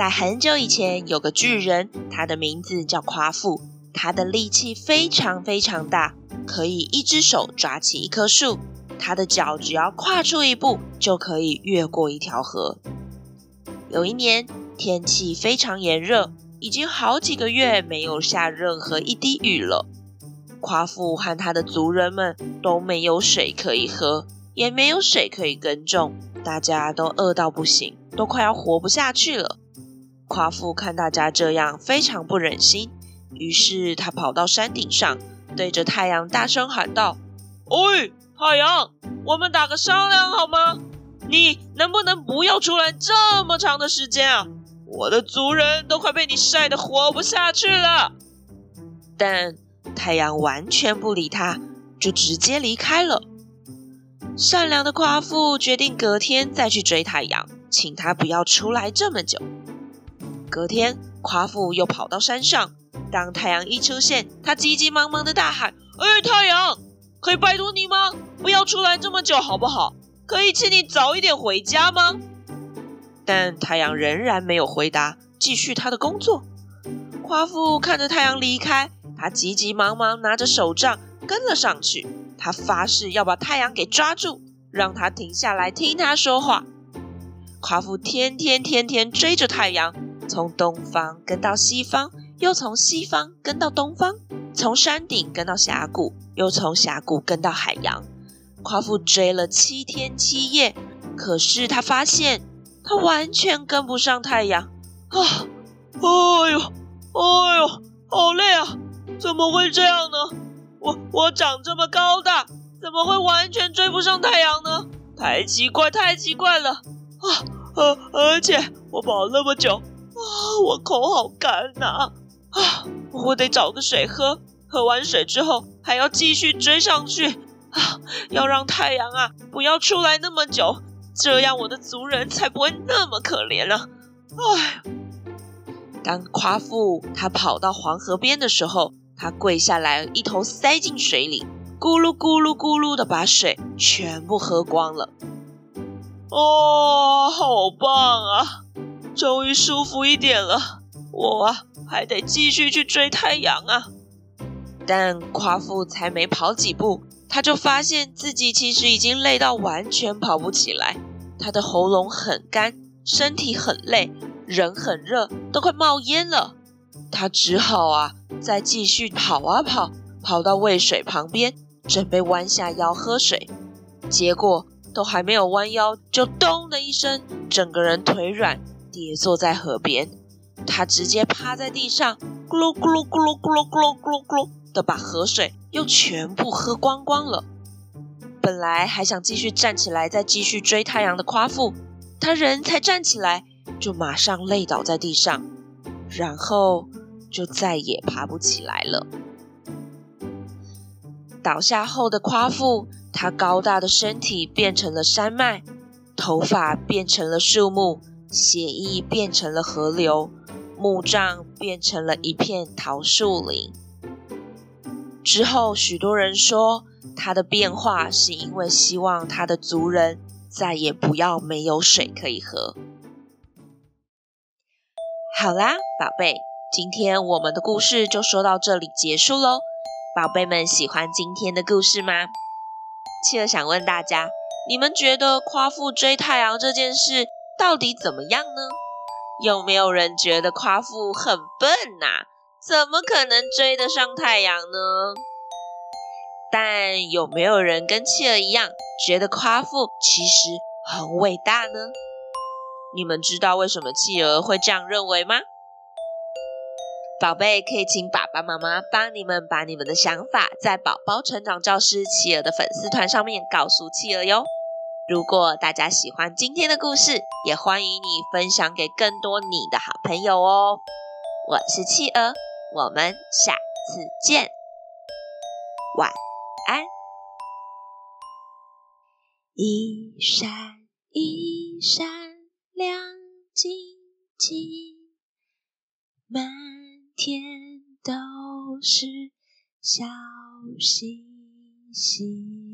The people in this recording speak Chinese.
在很久以前，有个巨人，他的名字叫夸父。他的力气非常非常大，可以一只手抓起一棵树，他的脚只要跨出一步，就可以越过一条河。有一年，天气非常炎热，已经好几个月没有下任何一滴雨了。夸父和他的族人们都没有水可以喝，也没有水可以耕种，大家都饿到不行，都快要活不下去了。夸父看大家这样，非常不忍心，于是他跑到山顶上，对着太阳大声喊道：“喂，太阳，我们打个商量好吗？你能不能不要出来这么长的时间啊？我的族人都快被你晒得活不下去了。”但太阳完全不理他，就直接离开了。善良的夸父决定隔天再去追太阳，请他不要出来这么久。隔天，夸父又跑到山上。当太阳一出现，他急急忙忙的大喊：“哎，太阳，可以拜托你吗？不要出来这么久，好不好？可以请你早一点回家吗？”但太阳仍然没有回答，继续他的工作。夸父看着太阳离开，他急急忙忙拿着手杖跟了上去。他发誓要把太阳给抓住，让他停下来听他说话。夸父天天天天追着太阳。从东方跟到西方，又从西方跟到东方，从山顶跟到峡谷，又从峡谷跟到海洋。夸父追了七天七夜，可是他发现他完全跟不上太阳。啊！哎呦，哎呦，好累啊！怎么会这样呢？我我长这么高大，怎么会完全追不上太阳呢？太奇怪，太奇怪了！啊，呃，而且我跑了那么久。啊，我口好干呐！啊，我得找个水喝。喝完水之后，还要继续追上去。啊，要让太阳啊不要出来那么久，这样我的族人才不会那么可怜了。哎，当夸父他跑到黄河边的时候，他跪下来，一头塞进水里，咕噜咕噜咕噜的把水全部喝光了。哦，好棒啊！终于舒服一点了，我啊还得继续去追太阳啊！但夸父才没跑几步，他就发现自己其实已经累到完全跑不起来。他的喉咙很干，身体很累，人很热，都快冒烟了。他只好啊再继续跑啊跑，跑到渭水旁边，准备弯下腰喝水。结果都还没有弯腰，就咚的一声，整个人腿软。跌坐在河边，他直接趴在地上，咕噜咕噜咕噜咕噜咕噜咕噜咕噜的把河水又全部喝光光了。本来还想继续站起来再继续追太阳的夸父，他人才站起来，就马上累倒在地上，然后就再也爬不起来了。倒下后的夸父，他高大的身体变成了山脉，头发变成了树木。血液变成了河流，墓葬变成了一片桃树林。之后，许多人说他的变化是因为希望他的族人再也不要没有水可以喝。好啦，宝贝，今天我们的故事就说到这里结束喽。宝贝们喜欢今天的故事吗？企鹅想问大家，你们觉得夸父追太阳这件事，到底怎么样呢？有没有人觉得夸父很笨呐、啊？怎么可能追得上太阳呢？但有没有人跟企鹅一样，觉得夸父其实很伟大呢？你们知道为什么企鹅会这样认为吗？宝贝，可以请爸爸妈妈帮你们把你们的想法，在宝宝成长教师企鹅的粉丝团上面告诉企鹅哟。如果大家喜欢今天的故事也欢迎你分享给更多你的好朋友哦。我是企鹅我们下次见。晚安。一闪一闪亮晶晶满天都是小星星。